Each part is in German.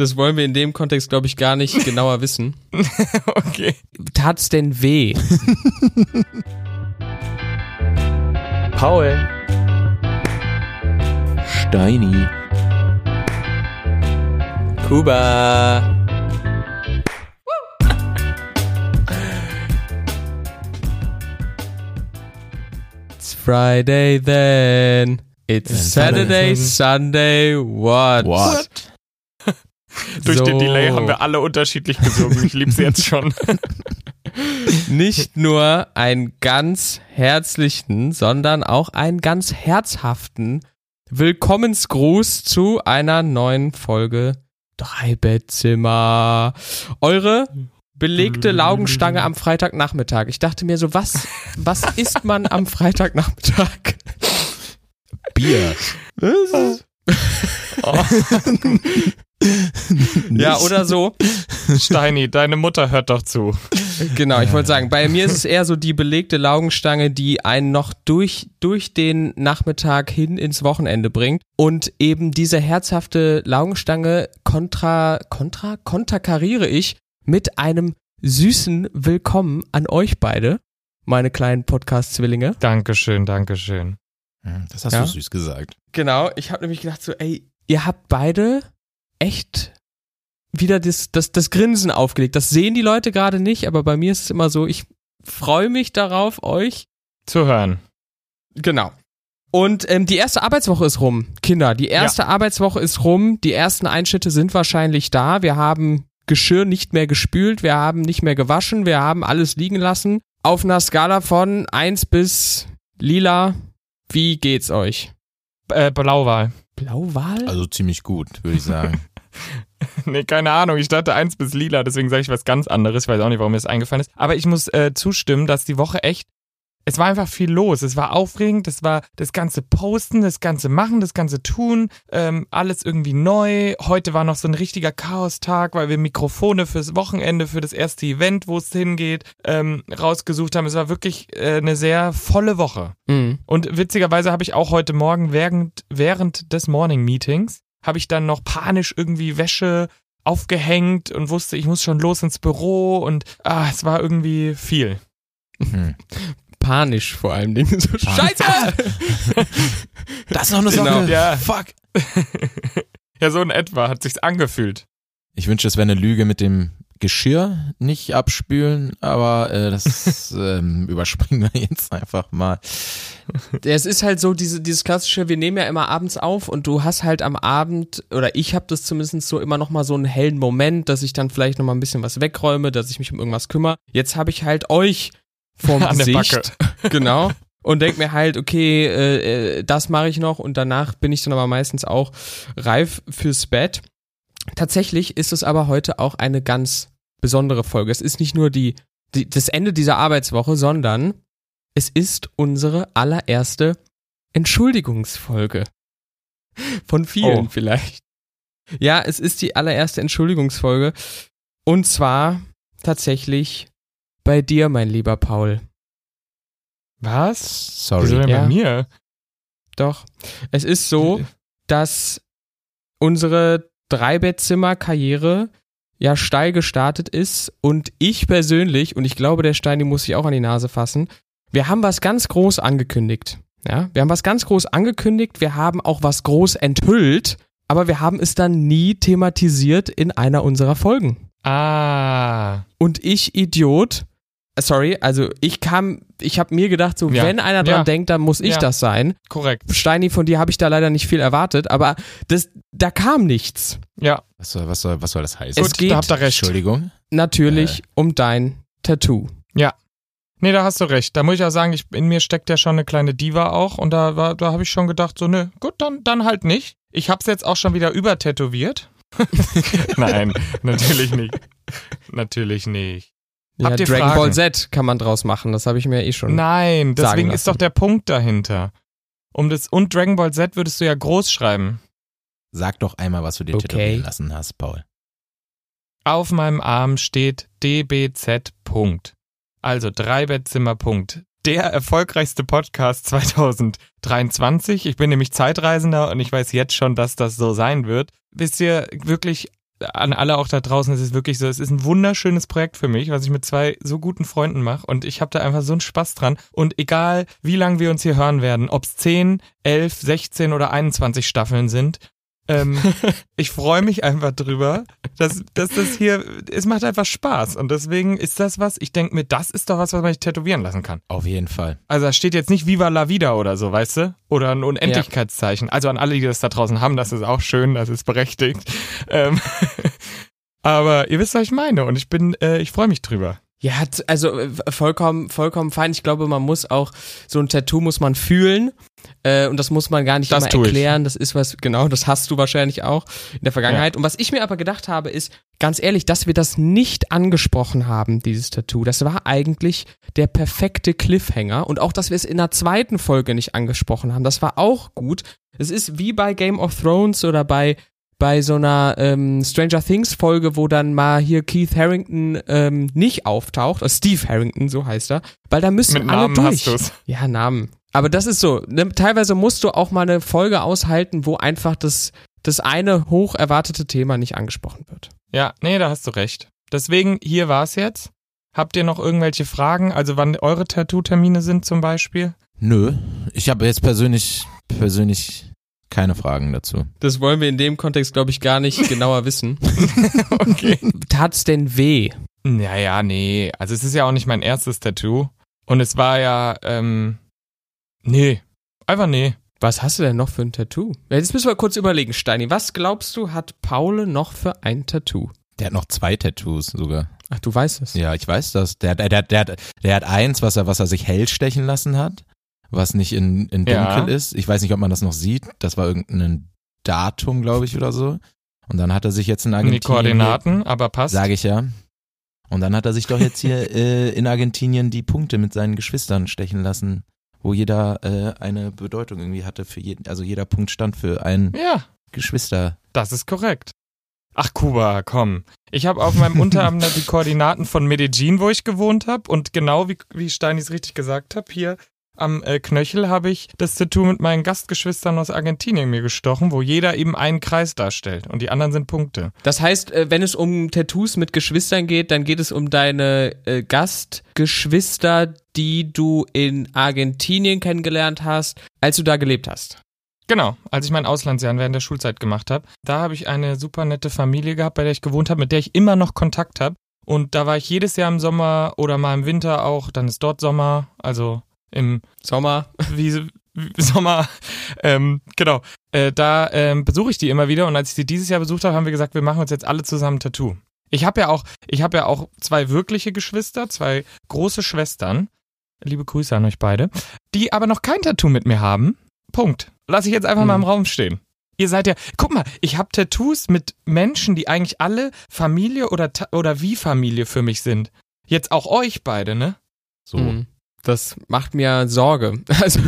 Das wollen wir in dem Kontext, glaube ich, gar nicht genauer wissen. okay. Tat's denn weh? Paul. Steini. Kuba. It's Friday then. It's Saturday, Sunday, what? What? Durch So. den Delay haben wir alle unterschiedlich gesungen. Ich lieb's jetzt schon. Nicht nur einen ganz herzlichen, sondern auch einen ganz herzhaften Willkommensgruß zu einer neuen Folge Dreibettzimmer. Eure belegte Laugenstange am Freitagnachmittag. Ich dachte mir so, was, was isst man am Freitagnachmittag? Bier. Ja, oder so. Steini, deine Mutter hört doch zu. Genau, ich wollte sagen, bei mir ist es eher so die belegte Laugenstange, die einen noch durch, durch den Nachmittag hin ins Wochenende bringt. Und eben diese herzhafte Laugenstange kontra, kontra, konterkariere ich mit einem süßen Willkommen an euch beide, meine kleinen Podcast-Zwillinge. Dankeschön, Dankeschön. Hm, Das hast Ja? du süß gesagt. Genau, ich habe nämlich gedacht so, ey, ihr habt beide echt wieder das, das, das Grinsen aufgelegt. Das sehen die Leute gerade nicht, aber bei mir ist es immer so, ich freue mich darauf, euch Zu hören. Genau. Und ähm, die erste Arbeitswoche ist rum, Kinder. Die erste Arbeitswoche ist rum. Die ersten Einschnitte sind wahrscheinlich da. Wir haben Geschirr nicht mehr gespült, wir haben nicht mehr gewaschen, wir haben alles liegen lassen. Auf einer Skala von 1 bis lila, wie geht's euch? Äh, Blauwahl. Blauwal? Also ziemlich gut, würde ich sagen. Nee, keine Ahnung. Ich dachte eins bis lila, deswegen sage ich was ganz anderes. Ich weiß auch nicht, warum mir das eingefallen ist. Aber ich muss äh, zustimmen, dass die Woche echt. Es war einfach viel los. Es war aufregend. Es war das ganze Posten, das ganze Machen, das ganze Tun. Ähm, alles irgendwie neu. Heute war noch so ein richtiger Chaostag, weil wir Mikrofone fürs Wochenende, für das erste Event, wo es hingeht, ähm, rausgesucht haben. Es war wirklich äh, eine sehr volle Woche. Mhm. Und witzigerweise habe ich auch heute Morgen während, während des Morning Meetings, habe ich dann noch panisch irgendwie Wäsche aufgehängt und wusste, ich muss schon los ins Büro und ah, es war irgendwie viel. Hm. Panisch vor allem Dingen. So, Scheiße! Das ist noch eine Genau. Socke. Ja. Fuck. Ja, so in etwa hat sich's angefühlt. Ich wünsche, es wäre eine Lüge mit dem Geschirr nicht abspülen, aber äh, das ähm, überspringen wir jetzt einfach mal. Es ist halt so diese, dieses klassische, wir nehmen ja immer abends auf und du hast halt am Abend, oder ich habe das zumindest so immer noch mal so einen hellen Moment, dass ich dann vielleicht noch mal ein bisschen was wegräume, dass ich mich um irgendwas kümmere. Jetzt habe ich halt euch vorm An Gesicht. Genau. Und denk mir halt, okay, äh, äh, das mache ich noch und danach bin ich dann aber meistens auch reif fürs Bett. Tatsächlich ist es aber heute auch eine ganz besondere Folge. Es ist nicht nur die, die das Ende dieser Arbeitswoche, sondern es ist unsere allererste Entschuldigungsfolge. Von vielen Oh. vielleicht. Ja, es ist die allererste Entschuldigungsfolge. Und zwar tatsächlich bei dir, mein lieber Paul. Was? Wieso Sorry. denn Ja. bei mir? Doch. Es ist so, dass unsere Dreibettzimmer-Karriere ja steil gestartet ist und ich persönlich, und ich glaube, der Steini muss sich auch an die Nase fassen, wir haben was ganz groß angekündigt. Ja, wir haben was ganz groß angekündigt, wir haben auch was groß enthüllt, aber wir haben es dann nie thematisiert in einer unserer Folgen. Ah. Und ich, Idiot, äh, sorry, also ich kam, ich habe mir gedacht, so, Ja. wenn einer dran Ja. denkt, dann muss ich Ja. das sein. Korrekt. Steini, von dir habe ich da leider nicht viel erwartet, aber das, da kam nichts. Ja. Was soll, was soll, was soll das heißen? Es geht- da habt ihr recht. Entschuldigung. Natürlich um dein Tattoo. Nee, da hast du recht. Da muss ich ja sagen, ich, in mir steckt ja schon eine kleine Diva auch und da, war- da habe ich schon gedacht, so, nö, gut, dann, dann halt nicht. Ich hab's jetzt auch schon wieder übertätowiert. Nein, natürlich nicht. Natürlich nicht. Ja, Habt ihr Dragon Fragen? Ball Z kann man draus machen, das habe ich mir eh schon. Nein, deswegen sagen ist doch der Punkt dahinter. Um das und Dragon Ball Z würdest du ja groß schreiben. Sag doch einmal, was du dir Okay. tätowieren lassen hast, Paul. Auf meinem Arm steht DBZ. Punkt. Also Dreibettzimmer. Punkt. Der erfolgreichste Podcast 2023. Ich bin nämlich Zeitreisender und ich weiß jetzt schon, dass das so sein wird. Wisst ihr, wirklich an alle auch da draußen, es ist wirklich so, es ist ein wunderschönes Projekt für mich, was ich mit zwei so guten Freunden mache und ich habe da einfach so einen Spaß dran. Und egal wie lange wir uns hier hören werden, ob es 10, 11, 16 oder 21 Staffeln sind, ähm, ich freue mich einfach drüber, dass, dass das hier, es macht einfach Spaß und deswegen ist das was, ich denke mir, das ist doch was, was man sich tätowieren lassen kann. Auf jeden Fall. Also da steht jetzt nicht Viva la Vida oder so, weißt du? Oder ein Unendlichkeitszeichen. Also an alle, die das da draußen haben, das ist auch schön, das ist berechtigt. Ähm, aber ihr wisst, was ich meine und ich bin, äh, ich freue mich drüber. Ja, also äh, vollkommen, vollkommen fein. Ich glaube, man muss auch, so ein Tattoo muss man fühlen. Äh, und das muss man gar nicht Das immer tue ich. erklären. Das ist was, genau, das hast du wahrscheinlich auch in der Vergangenheit. Und was ich mir aber gedacht habe, ist, ganz ehrlich, dass wir das nicht angesprochen haben, dieses Tattoo. Das war eigentlich der perfekte Cliffhanger. Und auch, dass wir es in der zweiten Folge nicht angesprochen haben, das war auch gut. Es ist wie bei Game of Thrones oder bei bei so einer ähm, Stranger Things Folge, wo dann mal hier Keith Harrington ähm, nicht auftaucht, also Steve Harrington, so heißt er, weil da müssen Mit alle Namen durch. hast du's. Ja, Namen. Aber das ist so. Ne, teilweise musst du auch mal eine Folge aushalten, wo einfach das, das eine hoch erwartete Thema nicht angesprochen wird. Ja, nee, da hast du recht. Deswegen, hier war's jetzt. Habt ihr noch irgendwelche Fragen? Also wann eure Tattoo-Termine sind zum Beispiel? Nö, ich habe jetzt persönlich, persönlich keine Fragen dazu. Das wollen wir in dem Kontext, glaube ich, gar nicht genauer wissen. Okay. Tat's denn weh? Naja, nee. Also es ist ja auch nicht mein erstes Tattoo. Und es war ja, ähm, nee. Einfach nee. Was hast du denn noch für ein Tattoo? Ja, Jetzt müssen wir kurz überlegen, Steini. Was glaubst du, hat Paul noch für ein Tattoo? Der hat noch zwei Tattoos sogar. Ach, du weißt es. Ja, ich weiß das. Der, der, der, der, hat- der hat eins, was er, was er sich hell stechen lassen hat, was nicht in, in dunkel Ja. ist. Ich weiß nicht, ob man das noch sieht. Das war irgendein Datum, glaube ich, oder so. Und dann hat er sich jetzt in Die Argentinien. Koordinaten, aber passt. Sage ich ja. Und dann hat er sich doch jetzt hier äh, in Argentinien die Punkte mit seinen Geschwistern stechen lassen, wo jeder äh, eine Bedeutung irgendwie hatte für jeden, also jeder Punkt stand für ein Ja, Geschwister. das ist korrekt. Ach, Kuba, komm. Ich habe auf meinem Unterarm da die Koordinaten von Medellin, wo ich gewohnt habe. Und genau wie, wie Steinis richtig gesagt hat, hier am äh, Knöchel habe ich das Tattoo mit meinen Gastgeschwistern aus Argentinien mir gestochen, wo jeder eben einen Kreis darstellt und die anderen sind Punkte. Das heißt, äh, wenn es um Tattoos mit Geschwistern geht, dann geht es um deine äh, Gastgeschwister, die du in Argentinien kennengelernt hast, als du da gelebt hast. Genau, als ich mein Auslandsjahr während der Schulzeit gemacht habe, da habe ich eine super nette Familie gehabt, bei der ich gewohnt habe, mit der ich immer noch Kontakt habe. Und da war ich jedes Jahr im Sommer oder mal im Winter auch, dann ist dort Sommer, also im Sommer. wie, Sommer, ähm, genau. Äh, da ähm, besuche ich die immer wieder und als ich sie dieses Jahr besucht habe, haben wir gesagt, wir machen uns jetzt alle zusammen ein Tattoo. Ich habe ja auch, ich habe ja auch zwei wirkliche Geschwister, zwei große Schwestern. Liebe Grüße an euch beide, die aber noch kein Tattoo mit mir haben. Punkt. Lass ich jetzt einfach mal im Hm. Raum stehen. Ihr seid ja, guck mal, ich habe Tattoos mit Menschen, die eigentlich alle Familie oder oder wie Familie für mich sind. Jetzt auch euch beide, ne? So. Hm. Das macht mir Sorge. Also,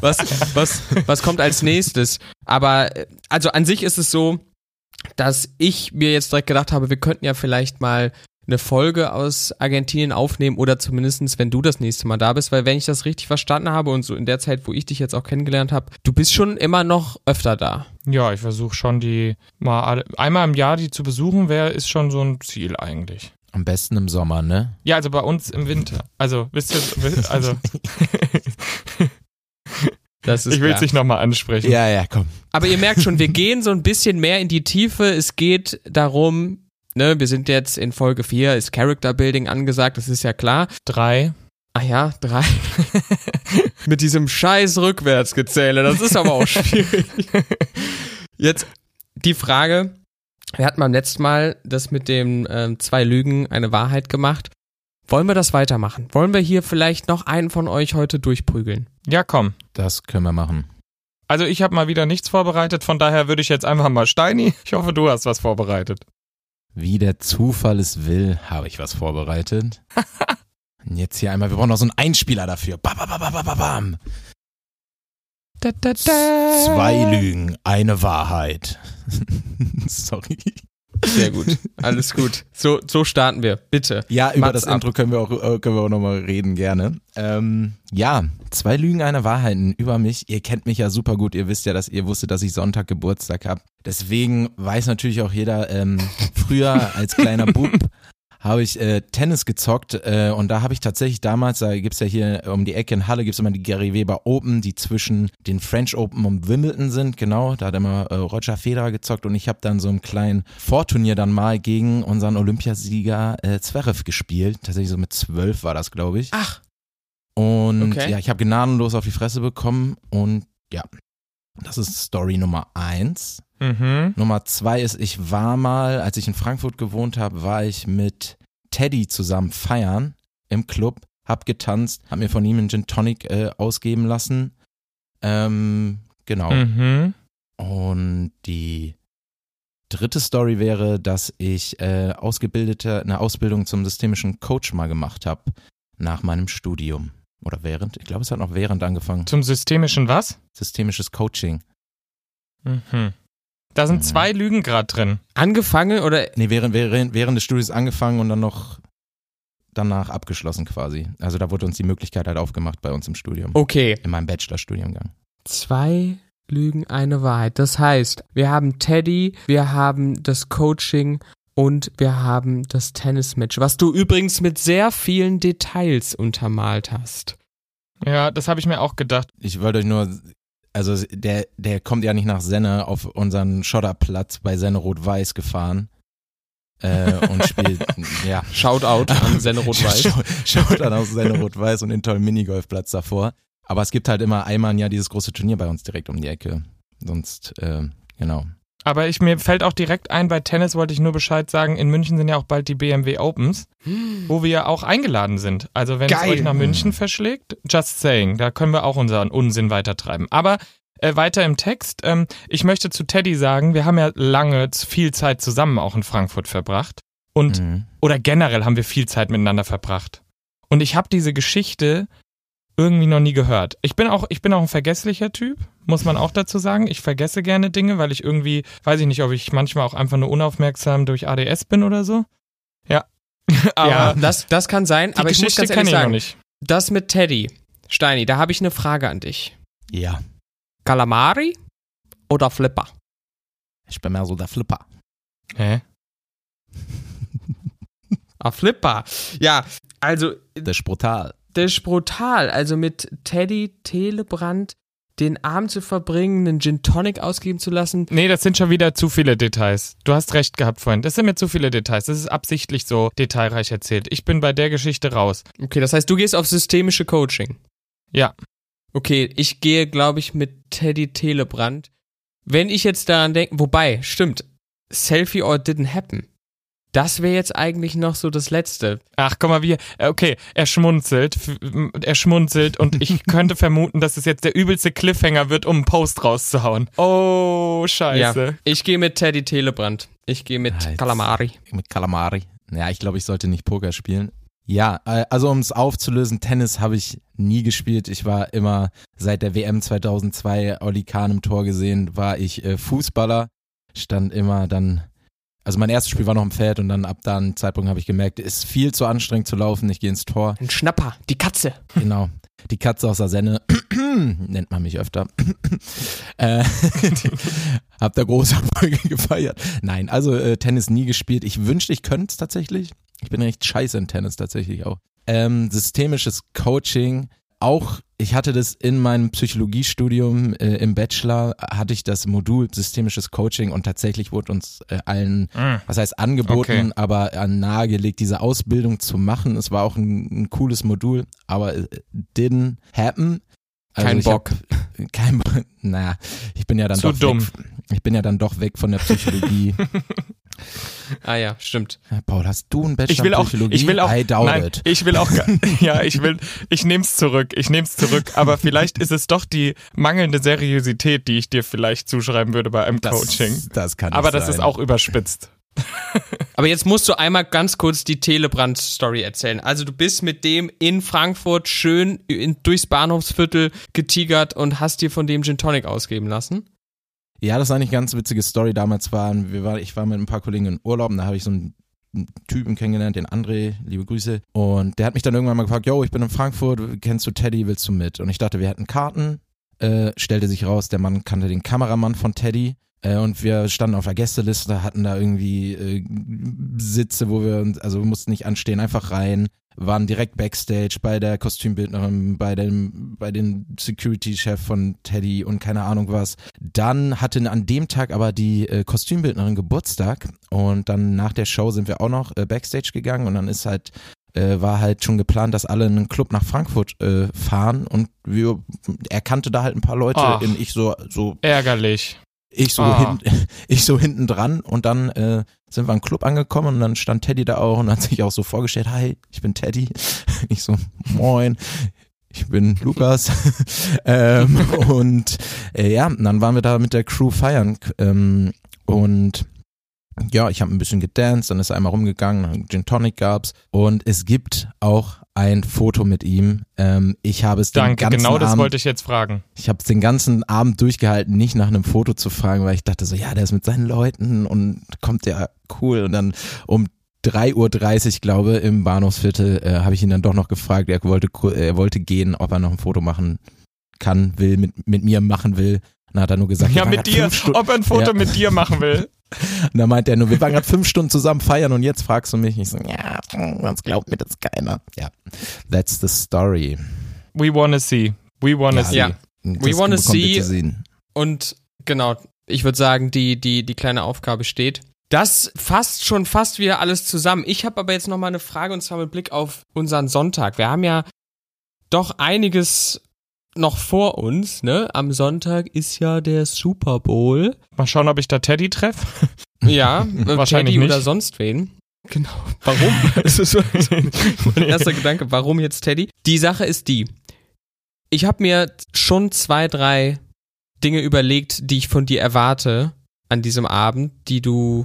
was, was, was kommt als nächstes? Aber, äh, also an sich ist es so, dass ich mir jetzt direkt gedacht habe, wir könnten ja vielleicht mal eine Folge aus Argentinien aufnehmen oder zumindestens, wenn du das nächste Mal da bist, weil wenn ich das richtig verstanden habe und so in der Zeit, wo ich dich jetzt auch kennengelernt habe, du bist schon immer noch öfter da. Ja, ich versuche schon die mal einmal im Jahr die zu besuchen, wäre ist schon so ein Ziel eigentlich. Am besten im Sommer, ne? Ja, also bei uns im Winter. Also wisst ihr, also Das ist ich will es nicht nochmal ansprechen. Ja, ja, komm. Aber ihr merkt schon, wir gehen so ein bisschen mehr in die Tiefe. Es geht darum, ne, wir sind jetzt in Folge 4, ist Character Building angesagt, das ist ja klar. Drei. Ah ja, drei. Mit diesem scheiß Rückwärtsgezähle, das ist aber auch schwierig. Jetzt die Frage, wir hatten beim letzten Mal das mit den ähm, zwei Lügen eine Wahrheit gemacht. Wollen wir das weitermachen? Wollen wir hier vielleicht noch einen von euch heute durchprügeln? Ja, komm. Das können wir machen. Also ich habe mal wieder nichts vorbereitet, von daher würde ich jetzt einfach mal Steini. Ich hoffe, du hast was vorbereitet. Wie der Zufall es will, habe ich was vorbereitet. Und jetzt hier einmal, wir brauchen noch so einen Einspieler dafür. Bam, bam, bam, bam, bam. Da, da, da. Zwei Lügen, eine Wahrheit. Sorry. Sehr gut. Alles gut. So, so starten wir. Bitte. Ja, über Mats das ab. Intro können wir auch, äh, können wir auch nochmal reden, gerne. Ähm, ja, zwei Lügen, eine Wahrheiten über mich. Ihr kennt mich ja super gut. Ihr wisst ja, dass ihr wusstet, dass ich Sonntag Geburtstag habe. Deswegen weiß natürlich auch jeder, ähm, früher als kleiner Bub habe ich äh, Tennis gezockt äh, und da habe ich tatsächlich damals, da gibt's ja hier um die Ecke in Halle, gibt's immer die Gary Weber Open, die zwischen den French Open und Wimbledon sind, genau, da hat immer äh, Roger Federer gezockt und ich habe dann so ein kleinen Vorturnier dann mal gegen unseren Olympiasieger äh, Zverev gespielt, tatsächlich so mit zwölf war das, glaube ich. Ach, Und Okay. ja, ich habe gnadenlos auf die Fresse bekommen und ja, das ist Story Nummer eins. Mhm. Nummer zwei ist, ich war mal, als ich in Frankfurt gewohnt habe, war ich mit Teddy zusammen feiern im Club, hab getanzt, hab mir von ihm einen Gin Tonic äh, ausgeben lassen. Ähm, genau. Mhm. Und die dritte Story wäre, dass ich äh, ausgebildete, eine Ausbildung zum systemischen Coach mal gemacht habe nach meinem Studium. Oder während, ich glaube, es hat noch während angefangen. Zum systemischen was? Systemisches Coaching. Mhm. Da sind Mhm. zwei Lügen gerade drin. angefangen oder Nee, während, während, während des Studiums angefangen und dann noch danach abgeschlossen quasi. Also da wurde uns die Möglichkeit halt aufgemacht bei uns im Studium. okay. In meinem Bachelorstudiengang. Zwei Lügen, eine Wahrheit. Das heißt, wir haben Teddy, wir haben das Coaching und wir haben das Tennismatch, was du übrigens mit sehr vielen Details untermalt hast. Ja, das habe ich mir auch gedacht. Ich wollte euch nur, also der, der kommt ja nicht nach Senne auf unseren Schotterplatz bei Senne Rot-Weiß gefahren äh, und spielt, ja. Shoutout an Senne Rot-Weiß. Dann auf Senne Rot-Weiß und den tollen Minigolfplatz davor. Aber es gibt halt immer einmal im Jahr dieses große Turnier bei uns direkt um die Ecke. Sonst, äh, genau. Aber ich, mir fällt auch direkt ein, bei Tennis wollte ich nur Bescheid sagen, in München sind ja auch bald die BMW Opens, wo wir ja auch eingeladen sind. Also wenn es Geil. euch nach München verschlägt, just saying, da können wir auch unseren Unsinn weitertreiben. Aber äh, weiter im Text, ähm, ich möchte zu Teddy sagen, wir haben ja lange viel Zeit zusammen auch in Frankfurt verbracht. Und Mhm. oder generell haben wir viel Zeit miteinander verbracht. Und ich habe diese Geschichte irgendwie noch nie gehört. Ich bin auch, ich bin auch ein vergesslicher Typ, muss man auch dazu sagen. Ich vergesse gerne Dinge, weil ich irgendwie, weiß ich nicht, ob ich manchmal auch einfach nur unaufmerksam durch ADS bin oder so. Ja. Aber ja, das, das kann sein, die aber ich muss Geschichte ganz ehrlich ich noch sagen, nicht. das mit Teddy, Steini, da habe ich eine Frage an dich. Ja, Calamari oder Flipper? ich bin mehr so der Flipper. Hä? Ah, Flipper. Ja, also Das ist brutal. Das ist brutal. Also mit Teddy Telebrand den Abend zu verbringen, einen Gin Tonic ausgeben zu lassen. Nee, das sind schon wieder zu viele Details. Du hast recht gehabt vorhin. Das sind mir zu viele Details. Das ist absichtlich so detailreich erzählt. Ich bin bei der Geschichte raus. Okay, das heißt, du gehst auf systemische Coaching. Ja. Okay, ich gehe, glaube ich, mit Teddy Telebrand. Wenn ich jetzt daran denke, wobei, stimmt, Selfie or didn't happen. Das wäre jetzt eigentlich noch so das Letzte. Ach, guck mal, wie, äh, okay, er schmunzelt, er schmunzelt und ich könnte vermuten, dass es jetzt der übelste Cliffhanger wird, um einen Post rauszuhauen. Oh, scheiße. Ja, ich gehe mit Teddy Telebrand. Ich gehe mit Ja, jetzt- Calamari. Mit Calamari. Ja, ich glaube, ich sollte nicht Poker spielen. Ja, äh, also um es aufzulösen, Tennis habe ich nie gespielt. Ich war immer seit der WM 2002 Oli Kahn im Tor gesehen, war ich äh, Fußballer, stand immer dann, also mein erstes Spiel war noch im Feld und dann ab da einem Zeitpunkt habe ich gemerkt, ist viel zu anstrengend zu laufen, ich gehe ins Tor. Ein Schnapper, die Katze. Genau. Die Katze aus der Senne, nennt man mich öfter. äh, hab da große Erfolge gefeiert. Nein, also äh, Tennis nie gespielt. Ich wünschte, ich könnte es tatsächlich. Ich bin recht scheiße in Tennis tatsächlich auch. Ähm, systemisches Coaching, auch, ich hatte das in meinem Psychologiestudium äh, im Bachelor, hatte ich das Modul systemisches Coaching und tatsächlich wurde uns äh, allen Mm. was heißt angeboten, Okay. aber äh, nahegelegt, diese Ausbildung zu machen. Es war auch ein, ein cooles Modul, aber didn't happen. Kein ich Bock. Hab, kein Bock. Naja, ich bin ja dann Zu doch dumm. Weg, ich bin ja dann doch weg von der Psychologie. Ah ja, stimmt. Paul, hast du einen Bachelor Ich will in auch, Psychologie? ich will auch, I doubt nein, it. ich will auch, ja, ich will, ich nehm's zurück, ich nehm's zurück, aber vielleicht ist es doch die mangelnde Seriosität, die ich dir vielleicht zuschreiben würde bei einem Das, Coaching. das kann Aber nicht das sein. ist auch überspitzt. Aber jetzt musst du einmal ganz kurz die Telebrand-Story erzählen. Also du bist mit dem in Frankfurt schön in, durchs Bahnhofsviertel getigert und hast dir von dem Gin Tonic ausgeben lassen. Ja, das war eigentlich eine ganz witzige Story. Damals waren, wir war, ich war mit ein paar Kollegen in Urlaub und da habe ich so einen Typen kennengelernt, den André, liebe Grüße. Und der hat mich dann irgendwann mal gefragt, yo, ich bin in Frankfurt, kennst du Teddy, willst du mit? Und ich dachte, wir hätten Karten. Äh, stellte sich raus, der Mann kannte den Kameramann von Teddy. Äh, und wir standen auf der Gästeliste, hatten da irgendwie äh, Sitze, wo wir uns, also wir mussten nicht anstehen, einfach rein, waren direkt Backstage bei der Kostümbildnerin, bei dem, bei den Security-Chef von Teddy und keine Ahnung was. Dann hatte an dem Tag aber die äh, Kostümbildnerin Geburtstag und dann nach der Show sind wir auch noch äh, Backstage gegangen und dann ist halt äh, war halt schon geplant, dass alle in einen Club nach Frankfurt äh, fahren und wir, er kannte da halt ein paar Leute, Ach. in ich so, so Ärgerlich. Ich so, Ah. hin, ich so hinten dran und dann äh, sind wir im Club angekommen und dann stand Teddy da auch und hat sich auch so vorgestellt, hi, ich bin Teddy. Ich so, moin, ich bin Lukas. ähm, und äh, ja, dann waren wir da mit der Crew feiern ähm, und ja, ich habe ein bisschen gedanced, dann ist er einmal rumgegangen, Gin Tonic gab's und es gibt auch ein Foto mit ihm. Ähm, ich habe es den Danke, ganzen genau das Abend wollte ich jetzt fragen. ich habe den ganzen Abend durchgehalten, nicht nach einem Foto zu fragen, weil ich dachte so, ja, der ist mit seinen Leuten und kommt ja cool. Und dann um 3.30 Uhr, glaube im Bahnhofsviertel, äh, habe ich ihn dann doch noch gefragt, er wollte, er wollte gehen, ob er noch ein Foto machen kann, will, mit, mit mir machen will. Dann hat er nur gesagt, Ja, mit dir, ob er ein Foto Ja. mit dir machen will. Und dann meinte er nur, wir waren gerade fünf Stunden zusammen feiern und jetzt fragst du mich. Ich so, ja, sonst glaubt mir das keiner. Ja, that's the story. We wanna see. We wanna Ja, see. Ja. We wanna see-. Und genau, ich würde sagen, die, die, die kleine Aufgabe steht. Das fasst schon fast wieder alles zusammen. Ich habe aber jetzt noch mal eine Frage und zwar mit Blick auf unseren Sonntag. Wir haben ja doch einiges noch vor uns, ne? Am Sonntag ist ja der Super Bowl. Mal schauen, ob ich da Teddy treffe. Ja, äh, Wahrscheinlich Teddy nicht. oder sonst wen. Genau. Warum? das ist so mein erster Gedanke. Warum jetzt Teddy? Die Sache ist die. Ich habe mir schon zwei, drei Dinge überlegt, die ich von dir erwarte an diesem Abend, die du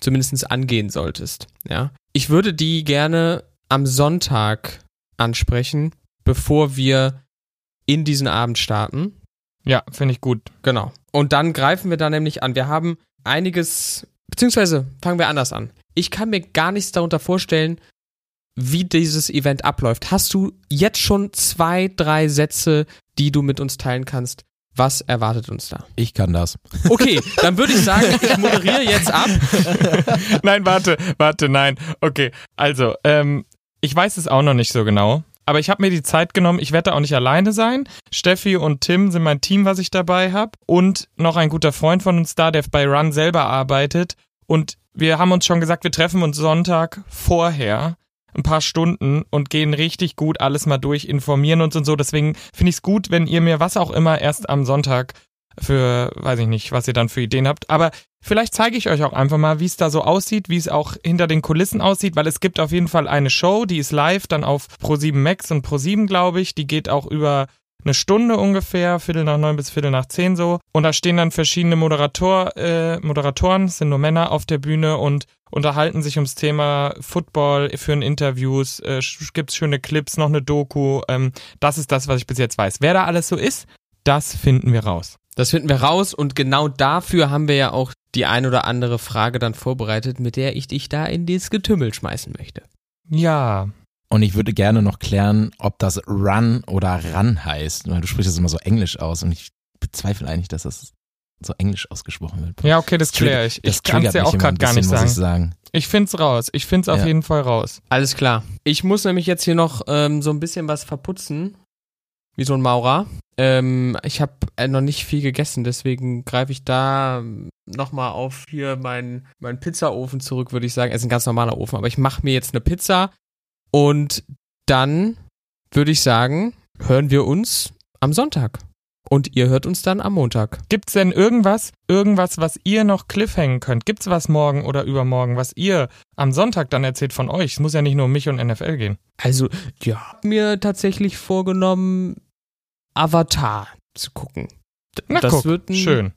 zumindest angehen solltest. Ja. Ich würde die gerne am Sonntag ansprechen, bevor wir in diesen Abend starten. Ja, finde ich gut. Genau. Und dann greifen wir da nämlich an. Wir haben einiges, beziehungsweise fangen wir anders an. Ich kann mir gar nichts darunter vorstellen, wie dieses Event abläuft. Hast du jetzt schon zwei, drei Sätze, die du mit uns teilen kannst? Was erwartet uns da? Ich kann das. Okay, dann würde ich sagen, ich moderiere jetzt ab. nein, warte, warte, nein. Okay, also, ähm, ich weiß es auch noch nicht so genau. Aber ich habe mir die Zeit genommen, ich werde da auch nicht alleine sein. Steffi und Tim sind mein Team, was ich dabei habe. Und noch ein guter Freund von uns da, der bei Run selber arbeitet. Und wir haben uns schon gesagt, wir treffen uns Sonntag vorher ein paar Stunden und gehen richtig gut alles mal durch, informieren uns und so. Deswegen finde ich es gut, wenn ihr mir was auch immer erst am Sonntag für, weiß ich nicht, was ihr dann für Ideen habt. Aber vielleicht zeige ich euch auch einfach mal, wie es da so aussieht, wie es auch hinter den Kulissen aussieht, weil es gibt auf jeden Fall eine Show, die ist live, dann auf Pro7 Max und Pro7, glaube ich. Die geht auch über eine Stunde ungefähr, Viertel nach neun bis Viertel nach zehn so. Und da stehen dann verschiedene Moderator, äh, Moderatoren, sind nur Männer auf der Bühne und unterhalten sich ums Thema Football, führen Interviews, äh, gibt's schöne Clips, noch eine Doku. Ähm, das ist das, was ich bis jetzt weiß. Wer da alles so ist, das finden wir raus. Das finden wir raus und genau dafür haben wir ja auch die ein oder andere Frage dann vorbereitet, mit der ich dich da in dieses Getümmel schmeißen möchte. Ja, Und ich würde gerne noch klären, ob das Run oder Run heißt. Weil du sprichst das immer so englisch aus und ich bezweifle eigentlich, dass das so englisch ausgesprochen wird. Ja, okay, das kläre ich. Das Ich kann es ja auch gerade gar nicht muss sagen. ich sagen. Ich find's raus. Ich find's auf Ja. jeden Fall raus. Alles klar. Ich muss nämlich jetzt hier noch ähm, so ein bisschen was verputzen. Wie so ein Maurer. Ähm, ich habe äh, noch nicht viel gegessen, deswegen greife ich da nochmal auf hier meinen mein Pizzaofen zurück, würde ich sagen. Es ist ein ganz normaler Ofen, aber ich mache mir jetzt eine Pizza und dann würde ich sagen, hören wir uns am Sonntag. Und ihr hört uns dann am Montag. Gibt's denn irgendwas, irgendwas, was ihr noch cliffhängen könnt? Gibt's was morgen oder übermorgen, was ihr am Sonntag dann erzählt von euch? Es muss ja nicht nur um mich und NFL gehen. Also, ja, hab mir tatsächlich vorgenommen, Avatar zu gucken. Na das guck, wird ein schön.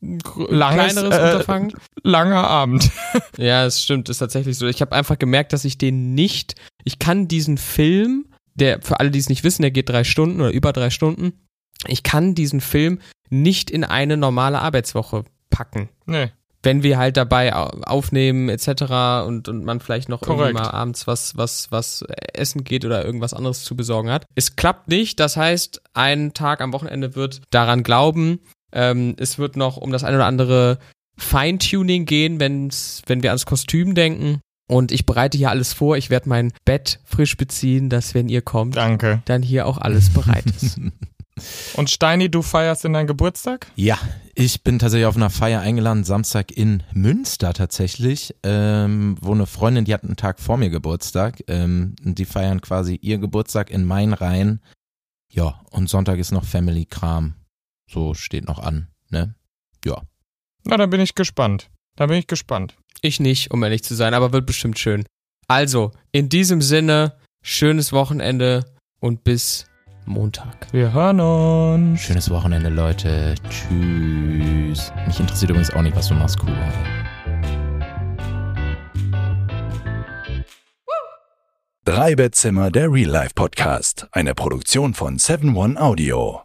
Langes, kleineres äh, Unterfangen. Langer Abend. Ja, es stimmt, ist tatsächlich so. Ich habe einfach gemerkt, dass ich den nicht, ich kann diesen Film, der für alle, die es nicht wissen, der geht drei Stunden oder über drei Stunden. Ich kann diesen Film nicht in eine normale Arbeitswoche packen. Nee. Wenn wir halt dabei au- aufnehmen etc. und, und man vielleicht noch irgendwie Korrekt. mal abends was, was, was essen geht oder irgendwas anderes zu besorgen hat. Es klappt nicht, das heißt, ein Tag am Wochenende wird daran glauben. Ähm, es wird noch um das eine oder andere Feintuning gehen, wenn's, wenn wir ans Kostüm denken. Und ich bereite hier alles vor. Ich werde mein Bett frisch beziehen, dass wenn ihr kommt, Danke. dann hier auch alles bereit ist. Und Steini, du feierst in deinen Geburtstag? Ja, ich bin tatsächlich auf einer Feier eingeladen, Samstag in Münster tatsächlich, ähm, wo eine Freundin, die hat einen Tag vor mir Geburtstag, ähm, die feiern quasi ihr Geburtstag in Main rein. Ja, und Sonntag ist noch Family-Kram. So steht noch an, ne? Ja. Na, dann bin ich gespannt. Da bin ich gespannt. Ich nicht, um ehrlich zu sein, aber wird bestimmt schön. Also, in diesem Sinne, schönes Wochenende und bis Montag. Wir hören uns. Schönes Wochenende, Leute. Tschüss. Mich interessiert übrigens auch nicht, was du machst, cool. Drei Bettzimmer, der Real Life Podcast. Eine Produktion von 7 One Audio.